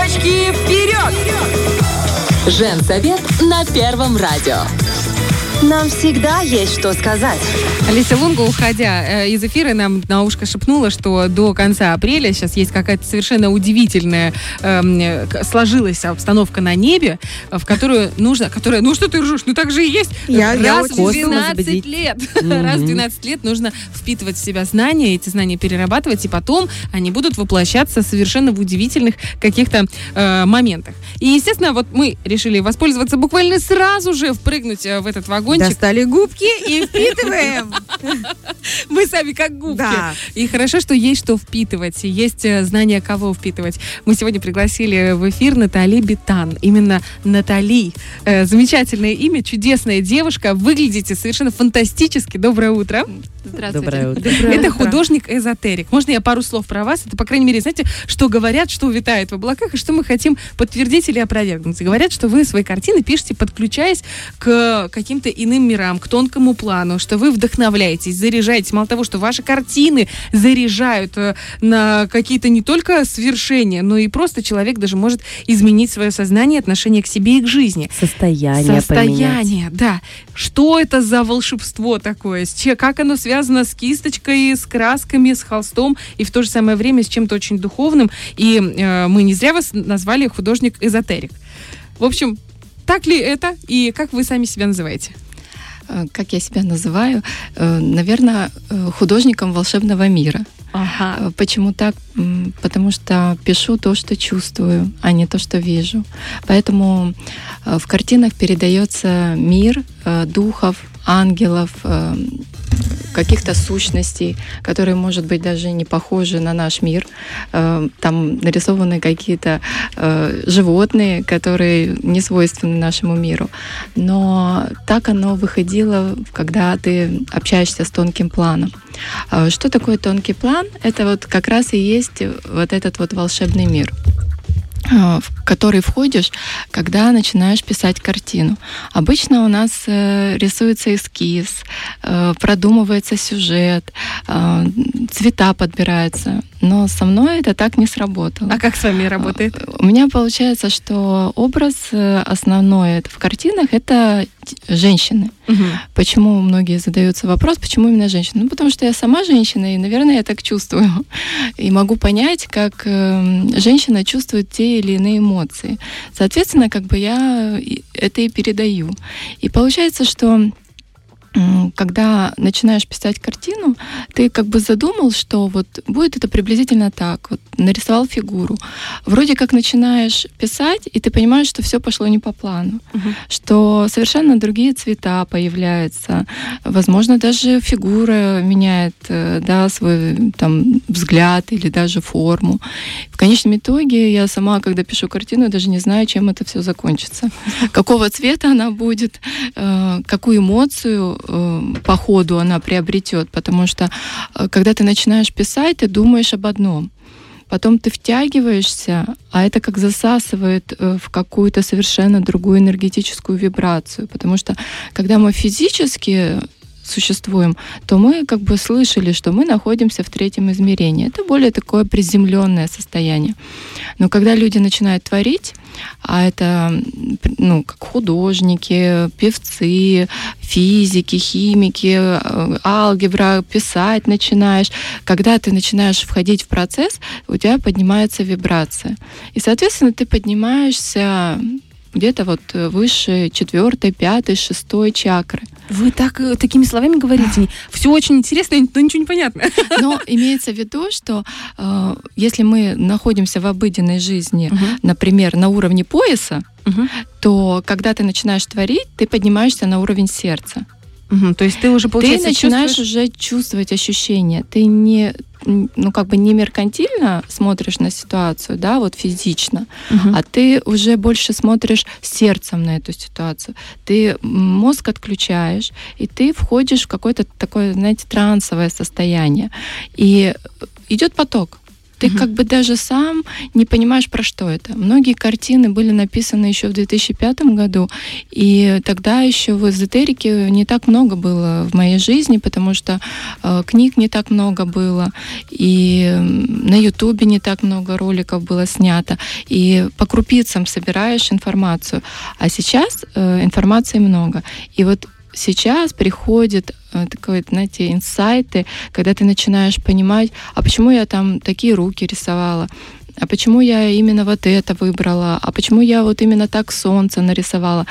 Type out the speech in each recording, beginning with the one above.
Девочки, вперед! Женсовет на Первом радио. Нам всегда есть что сказать. Алиса Лунга, уходя э, из эфира, нам на ушко шепнула, что до конца апреля сейчас есть какая-то совершенно удивительная эм, к- сложилась обстановка на небе, э, в которую нужно, которая, ну что ты ржешь, ну так же и есть. Я- я Раз в очень 12 возбудить. лет, раз в 12 лет нужно впитывать в себя знания, эти знания перерабатывать, и потом они будут воплощаться совершенно в удивительных каких-то э, моментах. И, естественно, вот мы решили воспользоваться буквально сразу же, впрыгнуть э, в этот вагончик. Достали губки и впитываем. Мы сами как губки. Да. И хорошо, что есть что впитывать, есть э, знание, кого впитывать. Мы сегодня пригласили в эфир Натали Битан. Именно Натали. Э, замечательное имя, чудесная девушка. Выглядите совершенно фантастически. Доброе утро. Здравствуйте. Доброе утро. Это художник-эзотерик. Можно я пару слов про вас? Это, по крайней мере, знаете, что говорят, что витает в облаках, и что мы хотим подтвердить или опровергнуть. Говорят, что вы свои картины пишете, подключаясь к каким-то иным мирам, к тонкому плану, что вы вдохновляетесь, заряжаетесь. Мало того, что ваши картины заряжают э, на какие-то не только свершения, но и просто человек даже может изменить свое сознание, отношение к себе и к жизни. Состояние, поменять. Состояние, да. Что это за волшебство такое? Как оно связано с кисточкой, с красками, с холстом и в то же самое время с чем-то очень духовным? И э, мы не зря вас назвали художник-эзотерик. В общем, так ли это и как вы сами себя называете? Э, как я себя называю, наверное, художником волшебного мира. Ага. Э, Почему так? Потому что пишу то, что чувствую, а не то, что вижу. Поэтому э, в картинах передается мир э, духов, ангелов, э, каких-то сущностей, которые, может быть, даже не похожи на наш мир. Э, Там нарисованы какие-то э, животные, которые не свойственны нашему миру. Но так оно выходило, когда ты общаешься с тонким планом. Что такое тонкий план? Это вот как раз и есть вот этот вот волшебный мир в который входишь, когда начинаешь писать картину. Обычно у нас э, рисуется эскиз, э, продумывается сюжет, э, цвета подбираются. Но со мной это так не сработало. А как с вами работает? У меня получается, что образ э, основной в картинах это женщины. Мгм. Почему многие задаются вопрос, почему именно женщина? Ну, потому что я сама женщина, и, наверное, я так чувствую. И могу понять, как э, женщина чувствует те или иные эмоции. Соответственно, как бы я это и передаю. И получается, что когда начинаешь писать картину, ты как бы задумал, что вот будет это приблизительно так. Вот нарисовал фигуру. Вроде как начинаешь писать, и ты понимаешь, что все пошло не по плану, Мгм. что совершенно другие цвета появляются. Возможно, даже фигура меняет э, да, свой там, взгляд или даже форму. В конечном итоге я сама, когда пишу картину, даже не знаю, чем это все закончится. Какого цвета она будет, э, какую эмоцию по ходу она приобретет. Потому что э, когда ты начинаешь писать, ты думаешь об одном. Потом ты втягиваешься, а это как засасывает э, в какую-то совершенно другую энергетическую вибрацию. Потому что когда мы физически существуем, то мы как бы слышали, что мы находимся в третьем измерении. Это более такое приземленное состояние. Но когда люди начинают творить, а это ну, как художники, певцы, физики, химики, э, алгебра, писать начинаешь. Когда ты начинаешь входить в процесс, у тебя поднимается вибрация. И, соответственно, ты поднимаешься где-то вот э, выше четвертой, пятой, шестой чакры. Вы так, э, такими словами говорите. Все очень интересно, но ничего не понятно. Но имеется в виду, что э, если мы находимся в обыденной жизни, например, на уровне пояса, Мгм. то когда ты начинаешь творить, ты поднимаешься на уровень сердца. Мгм. То есть ты уже, получается, ты начинаешь чувствуешь- уже чувствовать ощущения. Ты не ну как бы не меркантильно смотришь на ситуацию, да, вот физично, Мгм. а ты уже больше смотришь сердцем на эту ситуацию. Ты мозг отключаешь, и ты входишь в какое-то такое, знаете, трансовое состояние. И идет поток. Ты Мгм. как бы даже сам не понимаешь, про что это. Многие картины были написаны еще в 2005 году, и тогда еще в эзотерике не так много было в моей жизни, потому что э, книг не так много было, и на Ютубе не так много роликов было снято, и по крупицам собираешь информацию. А сейчас э, информации много. И вот сейчас приходит э, такой, знаете, инсайты, когда ты начинаешь понимать, а почему я там такие руки рисовала, а почему я именно вот это выбрала, а почему я вот именно так солнце нарисовала.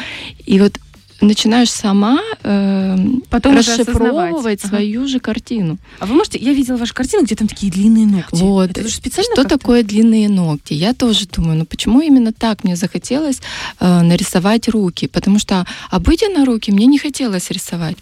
И вот начинаешь сама э, Потом расшифровывать осознавать. Ага. свою же картину. А вы можете, я видела вашу картину, где там такие длинные ногти. Вот. Это же специально Что такое длинные ногти? Я тоже думаю, ну почему именно так мне захотелось э, нарисовать руки? Потому что обыденно руки мне не хотелось рисовать.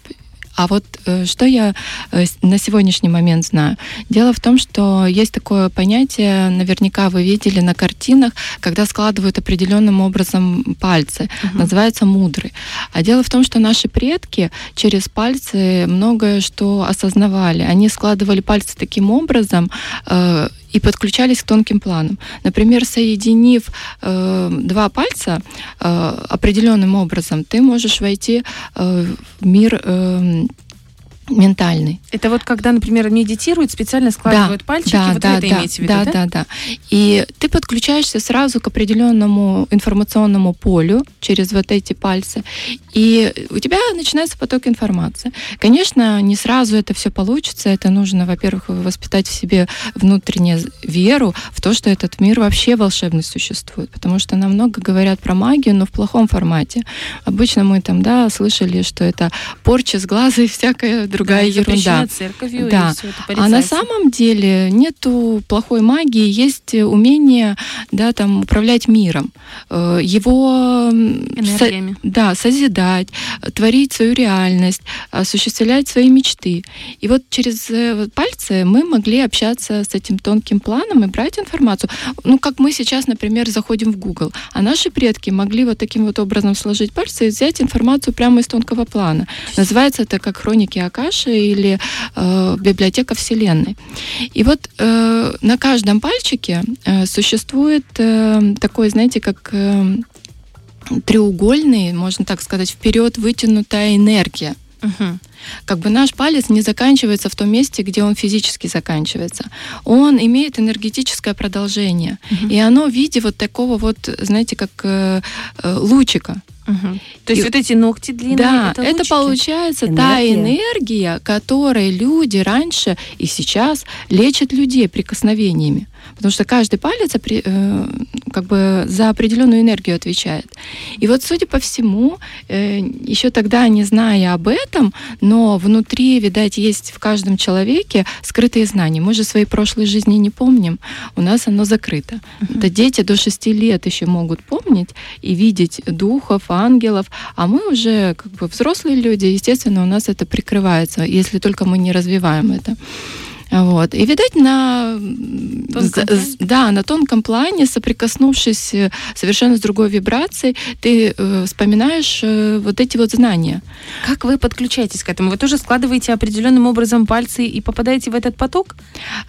А вот э, что я э, на сегодняшний момент знаю? Дело в том, что есть такое понятие, наверняка вы видели на картинах, когда складывают определенным образом пальцы, Мгм. называется мудры. А дело в том, что наши предки через пальцы многое что осознавали. Они складывали пальцы таким образом э, и подключались к тонким планам. Например, соединив э, два пальца э, определенным образом, ты можешь войти э, в мир э, ментальный. Это вот когда, например, медитируют, специально складывают пальчики, да, вот да, это да, имеете в виду, да, да? да, да. И ты подключаешься сразу к определенному информационному полю через вот эти пальцы, и у тебя начинается поток информации. Конечно, не сразу это все получится. Это нужно, во-первых, воспитать в себе внутреннюю веру в то, что этот мир вообще волшебный существует, потому что нам много говорят про магию, но в плохом формате. Обычно мы там, да, слышали, что это порча с глаза и всякая другая Да, ерунда. церковью, Да. А на самом деле нету плохой магии, есть умение да, там, управлять миром, э, его со- да, созидать, э, творить свою реальность, осуществлять свои мечты. И вот через э, пальцы мы могли общаться с этим тонким планом и брать информацию. Ну, как мы сейчас, например, заходим в Google, а наши предки могли вот таким вот образом сложить пальцы и взять информацию прямо из тонкого плана. Называется это как хроники Акаши или э, библиотека Вселенной. И вот э, на каждом пальчике э, существует э, такой, знаете, как э, треугольный, можно так сказать, вперед вытянутая энергия. Мгм. Как бы наш палец не заканчивается в том месте, где он физически заканчивается. Он имеет энергетическое продолжение. Мгм. И оно в виде вот такого вот, знаете, как э, э, лучика. Мгм. То есть И- вот эти ногти длинные, Да, это, это, получается та Энергия. энергия, которой люди раньше и сейчас лечат людей прикосновениями. Потому что каждый палец э, как бы за определенную энергию отвечает. И вот, судя по всему, э, еще тогда, не зная об этом, но внутри, видать, есть в каждом человеке скрытые знания. Мы же своей прошлой жизни не помним, у нас оно закрыто. Это дети до 6 лет еще могут помнить и видеть духов, ангелов, а мы уже как бы взрослые люди, естественно, у нас это прикрывается, если только мы не развиваем это. Вот. И, видать, на, Тонком да, на тонком плане, соприкоснувшись э, совершенно с другой вибрацией, ты э, вспоминаешь э, вот эти вот знания. Как вы подключаетесь к этому? Вы тоже складываете определенным образом пальцы и попадаете в этот поток?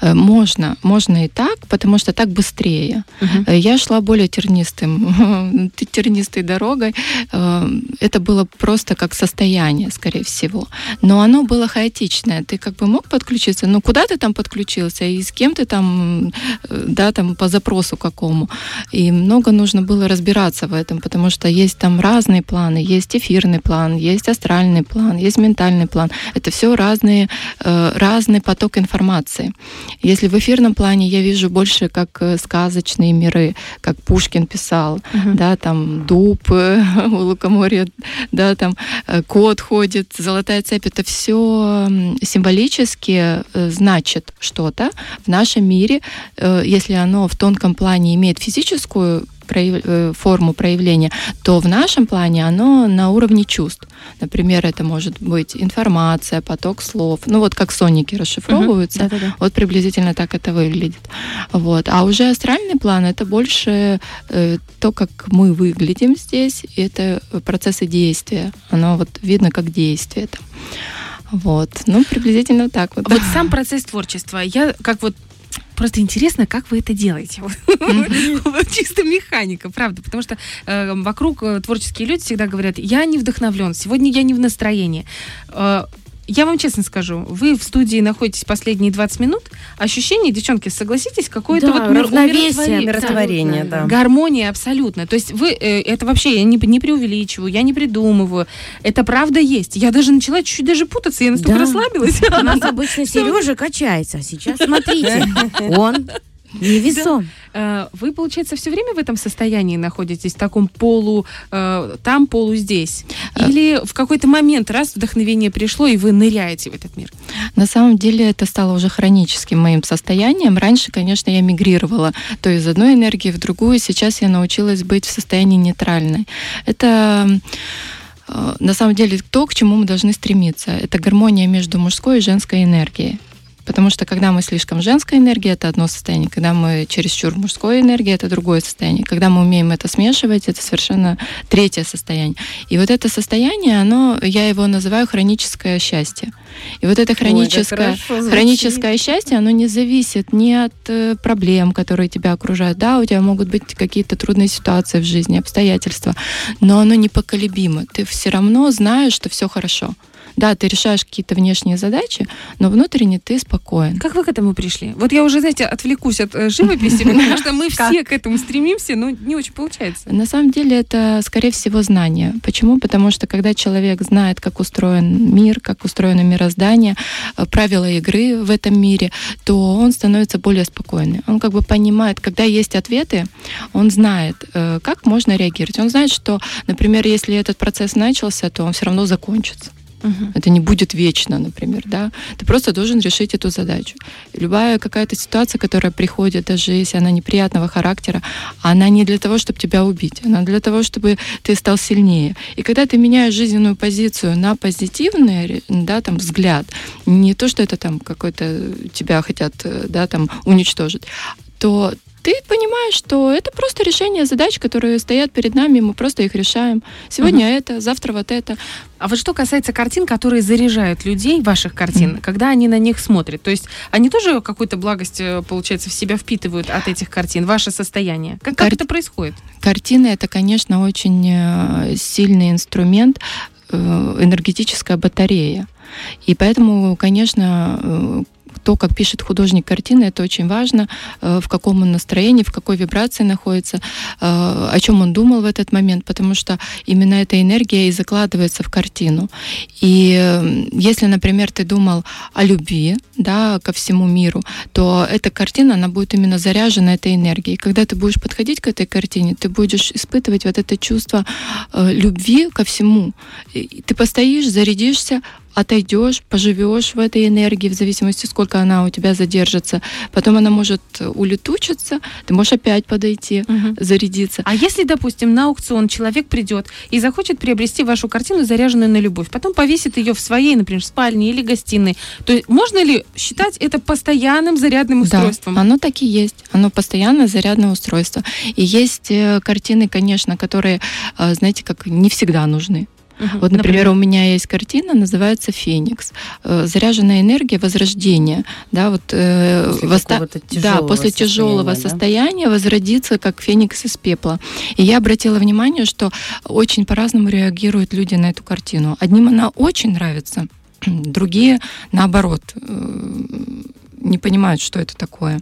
Э, Можно, можно и так, потому что так быстрее. Э, Я шла более тернистым, тернистой дорогой. Э, Это было просто как состояние, скорее всего. Но оно было хаотичное. Ты как бы мог подключиться, но куда ты там подключился и с кем ты там, э, да, там по запросу какому. И много нужно было разбираться в этом, потому что есть там разные планы. Есть эфирный план, есть астральный план, есть ментальный план. Это все разные, э, разный поток информации. Если в эфирном плане я вижу больше как э, сказочные миры, как Пушкин писал, Мгм. да, там дуб у лукоморья, да, там кот ходит, золотая цепь, это все символически э, значит что-то в нашем мире, Э, если оно в тонком плане имеет физическую прояв- э, форму проявления, то в нашем плане оно на уровне чувств. Например, это может быть информация, поток слов, ну вот как соники расшифровываются, Да-да-да. вот приблизительно так это выглядит. Вот. А уже астральный план это больше э, то, как мы выглядим здесь, это процессы действия. Оно вот видно как действие там. Вот. Ну, приблизительно так вот. Вот сам процесс творчества. Я как вот Просто интересно, как вы это делаете. Чисто механика, правда. Потому что э, вокруг э, творческие люди всегда говорят, я не вдохновлен, сегодня я не в настроении. Э, я вам честно скажу, вы в студии находитесь последние 20 минут, ощущение, девчонки, согласитесь, какое-то Да, вот равновесие, Да. да. Гармония абсолютно. То есть вы, э, это вообще, я не, не преувеличиваю, я не придумываю. Это правда есть. Я даже начала чуть-чуть даже путаться, я настолько Да. расслабилась. У нас обычно Сережа качается, а сейчас смотрите, он невесом. Э, Вы, получается, все время в этом состоянии находитесь, в таком полу, э, там, полу здесь? Или в какой-то момент раз вдохновение пришло, и вы ныряете в этот мир? На самом деле это стало уже хроническим моим состоянием. Раньше, конечно, я мигрировала то из одной энергии в другую. Сейчас я научилась быть в состоянии нейтральной. Это э, на самом деле то, к чему мы должны стремиться. Это гармония между мужской и женской энергией. Потому что когда мы слишком женской энергии, это одно состояние. Когда мы чересчур мужской энергии, это другое состояние. Когда мы умеем это смешивать, это совершенно третье состояние. И вот это состояние, оно, я его называю хроническое счастье. И вот это хроническое, хроническое счастье, оно не зависит ни от э, проблем, которые тебя окружают. Да, у тебя могут быть какие-то трудные ситуации в жизни, обстоятельства, но оно непоколебимо. Ты все равно знаешь, что все хорошо. Да, ты решаешь какие-то внешние задачи, но внутренне ты спокоен. Как вы к этому пришли? Вот я уже, знаете, отвлекусь от э, живописи, потому что мы все к этому стремимся, но не очень получается. На самом деле это, скорее всего, знание. Почему? Потому что когда человек знает, как устроен мир, как устроено мироздание, э, правила игры в этом мире, то он становится более спокойным. Он как бы понимает, когда есть ответы, он знает, э, как можно реагировать. Он знает, что, например, если этот процесс начался, то он все равно закончится. Мгм. Это не будет вечно, например, да. Ты просто должен решить эту задачу. Любая какая-то ситуация, которая приходит, даже если она неприятного характера, она не для того, чтобы тебя убить, она для того, чтобы ты стал сильнее. И когда ты меняешь жизненную позицию на позитивный, да, там, взгляд, не то, что это там какой-то тебя хотят, э, да, там, уничтожить, то ты понимаешь, что это просто решение задач, которые стоят перед нами, мы просто их решаем. Сегодня это, завтра вот это. А вот что касается картин, которые заряжают людей, ваших картин, Мгм. когда они на них смотрят, то есть они тоже какую-то благость, э, получается, в себя впитывают от этих картин, ваше состояние? Как, как Кар- это происходит? Картина это, конечно, очень э, сильный инструмент, э, энергетическая батарея. И поэтому, конечно, то, как пишет художник картины, это очень важно, э, в каком он настроении, в какой вибрации находится, э, о чем он думал в этот момент, потому что именно эта энергия и закладывается в картину. И э, если, например, ты думал о любви, да, ко всему миру, то эта картина, она будет именно заряжена этой энергией. Когда ты будешь подходить к этой картине, ты будешь испытывать вот это чувство любви ко всему. И ты постоишь, зарядишься, отойдешь, поживешь в этой энергии, в зависимости, сколько она у тебя задержится. Потом она может улетучиться, ты можешь опять подойти, зарядиться. А если, допустим, на аукцион человек придет и захочет приобрести вашу картину, заряженную на любовь, потом повесит ее в своей, например, спальне или гостиной, то есть можно ли считать это постоянным зарядным устройством? Да, оно так и есть. Оно постоянно зарядное устройство. И есть э, картины, конечно, которые, э, знаете, как не всегда нужны. Мгм. Вот, например, у меня есть картина, называется «Феникс». Э, Заряженная энергия возрождения. Да, вот, э, После воста- да, тяжелого после тяжелого состояния, да? состояния возродиться, как феникс из пепла. И я обратила внимание, что очень по-разному реагируют люди на эту картину. Одним она очень нравится, другие, наоборот, э, не понимают, что это такое.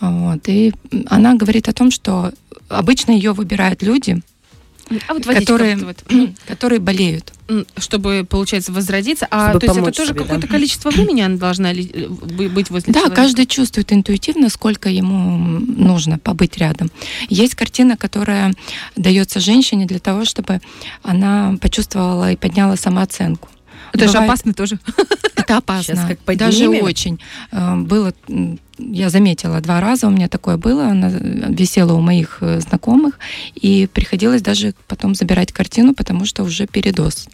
Вот. И она говорит о том, что обычно ее выбирают люди, А вот водичка которые, вот, вот, которые болеют. чтобы, получается, возродиться. А Чтобы то есть это тоже себе, да. какое-то количество времени она должна ли- э, бы- быть возле Да, человека? каждый чувствует интуитивно, сколько ему нужно побыть рядом. Есть картина, которая дается женщине для того, чтобы она почувствовала и подняла самооценку. Это же Бывает- опасно тоже. Это опасно. Щас как Даже очень. Э, Было, я заметила, два раза у меня такое было. Она висела у моих э, знакомых, и приходилось даже потом забирать картину, потому что уже передоз.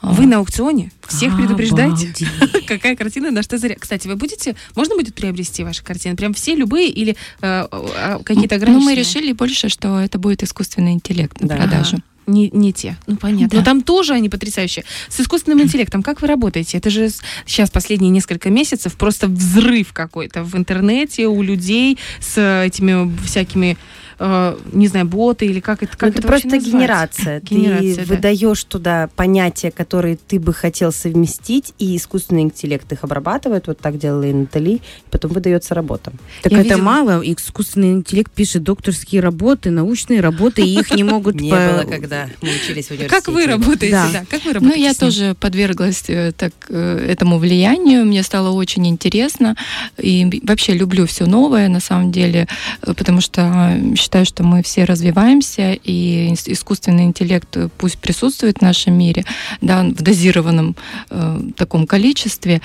Вы на аукционе всех предупреждаете, Обалдеть. какая картина на что заря. Кстати, вы будете, можно будет приобрести ваши картины? Прям все любые или э, какие-то Ну, ограниченные? мы решили больше, что это будет искусственный интеллект на Да. продажу. Не, не те. Ну, понятно. Да. Но там тоже они потрясающие. С искусственным интеллектом как вы работаете? Это же сейчас последние несколько месяцев просто взрыв какой-то в интернете у людей с этими всякими, не знаю, боты или как это, как Ну, это, это просто генерация. Генерация, ты да. выдаешь туда понятия, которые ты бы хотел совместить, и искусственный интеллект их обрабатывает. Вот так делала и Натали, и потом выдается работа. Так Я это видела- мало. Искусственный интеллект пишет докторские работы, научные работы, и их не могут... Не было, когда мы учились в университете. Как вы работаете? Да. Как вы Ну, работаете? я с ним? тоже подверглась э, так, э, этому влиянию. Мне стало очень интересно. И вообще люблю все новое, на самом деле, э, потому что э, считаю, что мы все развиваемся, и ис- искусственный интеллект э, пусть присутствует в нашем мире, да, в дозированном э, таком количестве.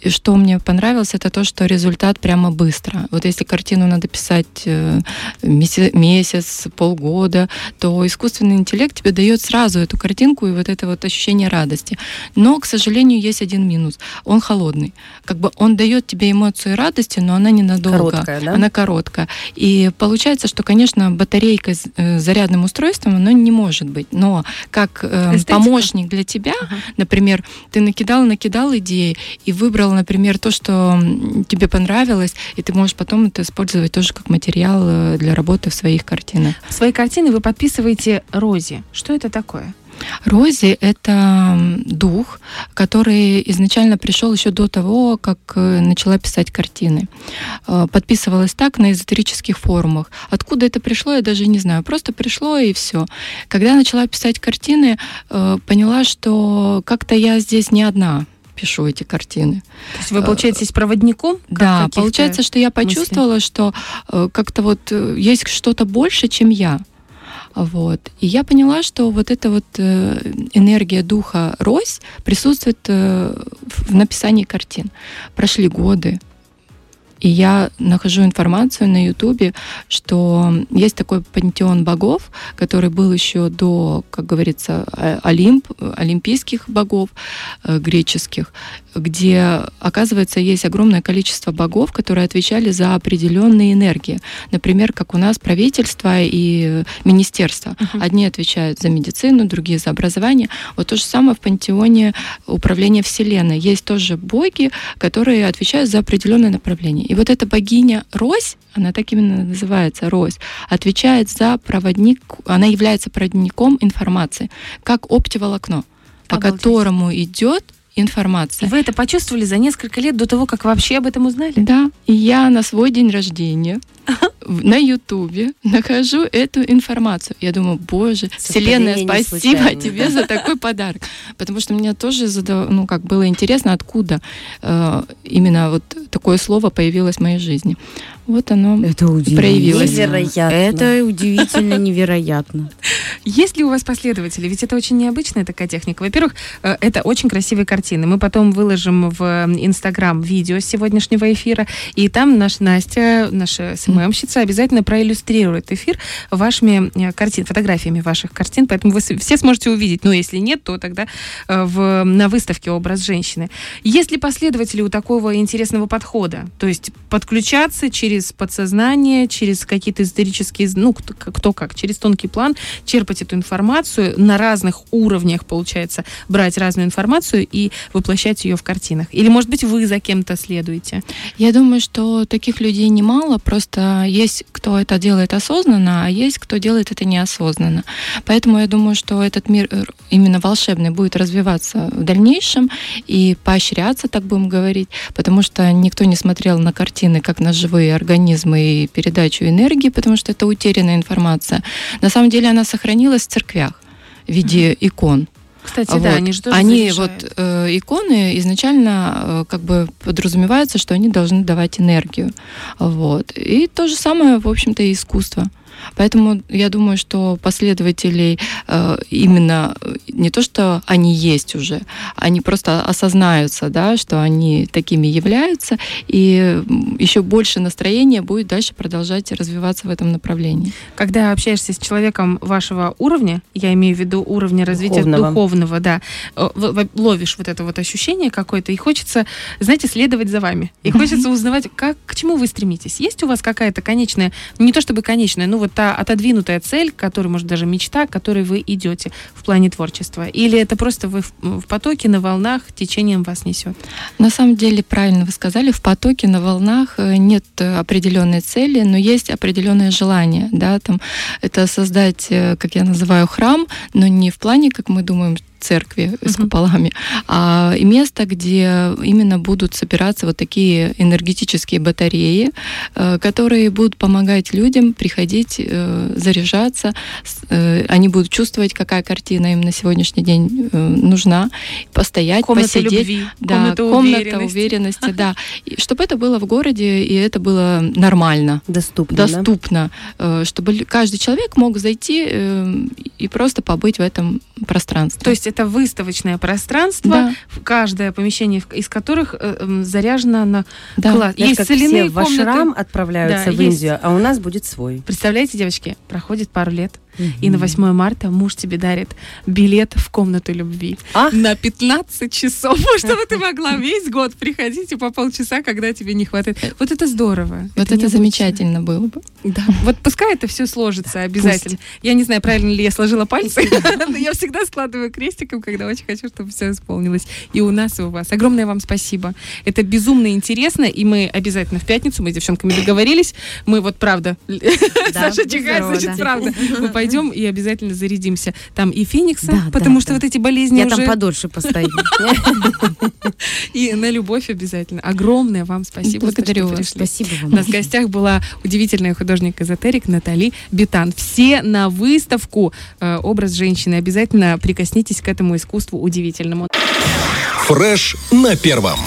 И что мне понравилось, это то, что результат прямо быстро. Вот если картину надо писать э, меся- месяц, полгода, то искусственный интеллект тебе дает сразу эту картинку и вот это вот ощущение радости. Но, к сожалению, есть один минус. Он холодный. Как бы он дает тебе эмоцию радости, но она ненадолго. Короткая, да? Она короткая. И получается, что, конечно, батарейка с э, зарядным устройством, оно не может быть. Но как э, Эстетика. помощник для тебя, Ага. например, ты накидал, накидал идеи и выбрал, например, то, что тебе понравилось, и ты можешь потом это использовать тоже как материал э, для работы в своих картинах. Свои картины вы подписываете Розе. Что это такое? Рози — это дух, который изначально пришел еще до того, как э, начала писать картины. Э, Подписывалась так на эзотерических форумах. Откуда это пришло, я даже не знаю. Просто пришло и все. Когда начала писать картины, поняла, что как-то я здесь не одна пишу эти картины. То есть вы получаетесь проводником? Да, получается, что я почувствовала, что э, как-то вот э, есть что-то больше, чем я. Вот. И я поняла, что вот эта вот э, энергия духа Рось присутствует в написании картин. Прошли годы, и я нахожу информацию на Ютубе, что есть такой пантеон богов, который был еще до, как говорится, э, Олимп, олимпийских богов э, греческих, где, оказывается, есть огромное количество богов, которые отвечали за определенные энергии. Например, как у нас правительство и министерство. Одни отвечают за медицину, другие за образование. Вот то же самое в пантеоне управления Вселенной. Есть тоже боги, которые отвечают за определенное направление. И вот эта богиня Рось, она так именно называется, Рось, отвечает за проводник, она является проводником информации, как оптиволокно, по Обалдеть. которому идет И информация. вы это почувствовали за несколько лет до того, как вообще об этом узнали? Да, и я на свой день рождения на Ютубе нахожу эту информацию. Я думаю, боже, Вселенная, спасибо тебе за такой подарок. Потому что мне тоже задав- ну, как было интересно, откуда э, именно вот такое слово появилось в моей жизни. Вот оно. Это удивительно. Проявилось. Невероятно. Это удивительно невероятно. Есть ли у вас последователи? Ведь это очень необычная такая техника. Во-первых, э, это очень красивые картины. Мы потом выложим в Инстаграм видео с сегодняшнего эфира, и там наш Настя, наша СММщица, обязательно проиллюстрирует эфир вашими э, картин, фотографиями ваших картин, поэтому вы все сможете увидеть. Но если нет, то тогда э, в, на выставке «Образ женщины». Есть ли последователи у такого интересного подхода? То есть подключаться через подсознание, через какие-то эзотерические, ну, кто, кто как, через тонкий план, черпать эту информацию на разных уровнях, получается, брать разную информацию и воплощать ее в картинах. Или, может быть, вы за кем-то следуете? Я думаю, что таких людей немало, просто есть кто это делает осознанно, а есть кто делает это неосознанно. Поэтому я думаю, что этот мир э, именно волшебный будет развиваться в дальнейшем и поощряться, так будем говорить, потому что никто не смотрел на картины как на живые организмы и передачу энергии, потому что это утерянная информация. На самом деле она сохранилась в церквях в виде икон. Кстати, Вот. да, они же тоже Они заряжают. вот э, иконы изначально э, как бы подразумевается, что они должны давать энергию, вот. И то же самое, в общем-то, и искусство. Поэтому я думаю, что последователей э, именно э, не то, что они есть уже, они просто осознаются, да, что они такими являются, и еще больше настроения будет дальше продолжать развиваться в этом направлении. Когда общаешься с человеком вашего уровня, я имею в виду уровня развития Духовного. духовного, да, э, ловишь вот это вот ощущение какое-то, и хочется, знаете, следовать за вами. И хочется узнавать, как, к чему вы стремитесь. Есть у вас какая-то конечная, не то чтобы конечная, ну вот вот та отодвинутая цель, к которой, может, даже мечта, к которой вы идете в плане творчества? Или это просто вы в, в потоке, на волнах, течением вас несет? На самом деле, правильно вы сказали, в потоке, на волнах э, нет определенной цели, но есть определенное желание, да, там, это создать, э, как я называю, храм, но не в плане, как мы думаем, церкви с Мгм. куполами, а место, где именно будут собираться вот такие энергетические батареи, э, которые будут помогать людям приходить, э, заряжаться. С- э, Они будут чувствовать, какая картина им на сегодняшний день нужна, постоять, Комната посидеть. любви, Да, комната, комната уверенности. уверенности, да. И чтобы это было в городе, и это было нормально Доступно, да? доступно, э, чтобы каждый человек мог зайти и просто побыть в этом пространстве. То есть это выставочное пространство, да, в каждое помещение в- из которых э, м, заряжено на да. класс. Знаешь, Есть как соляные все в комнаты. ашрам отправляются Да, в есть. Индию, а у нас будет свой. Представляете, девочки, проходит пару лет, и на 8 марта муж тебе дарит билет в комнату любви. А? На 15 часов, чтобы ты могла весь год приходить и по полчаса, когда тебе не хватает. Вот это здорово. Вот это, необычно. замечательно было бы. Да. Вот пускай это все сложится обязательно. Я не знаю, правильно ли я сложила пальцы, но я всегда складываю крестиком, когда очень хочу, чтобы все исполнилось. И у нас, и у вас. Огромное вам спасибо. Это безумно интересно, и мы обязательно в пятницу, мы с девчонками договорились, мы вот правда, Саша здорово, значит, да. правда. Мы пойдем и обязательно зарядимся. Там и Феникса, Да, потому да, что да. вот эти болезни Я уже... там подольше постою. И на любовь обязательно. Огромное вам спасибо, Благодарю вас. Спасибо У вам. нас в гостях была удивительная художник-эзотерик Натали Бетан. Все на выставку э, «Образ женщины». Обязательно прикоснитесь к этому искусству удивительному. Фреш на первом.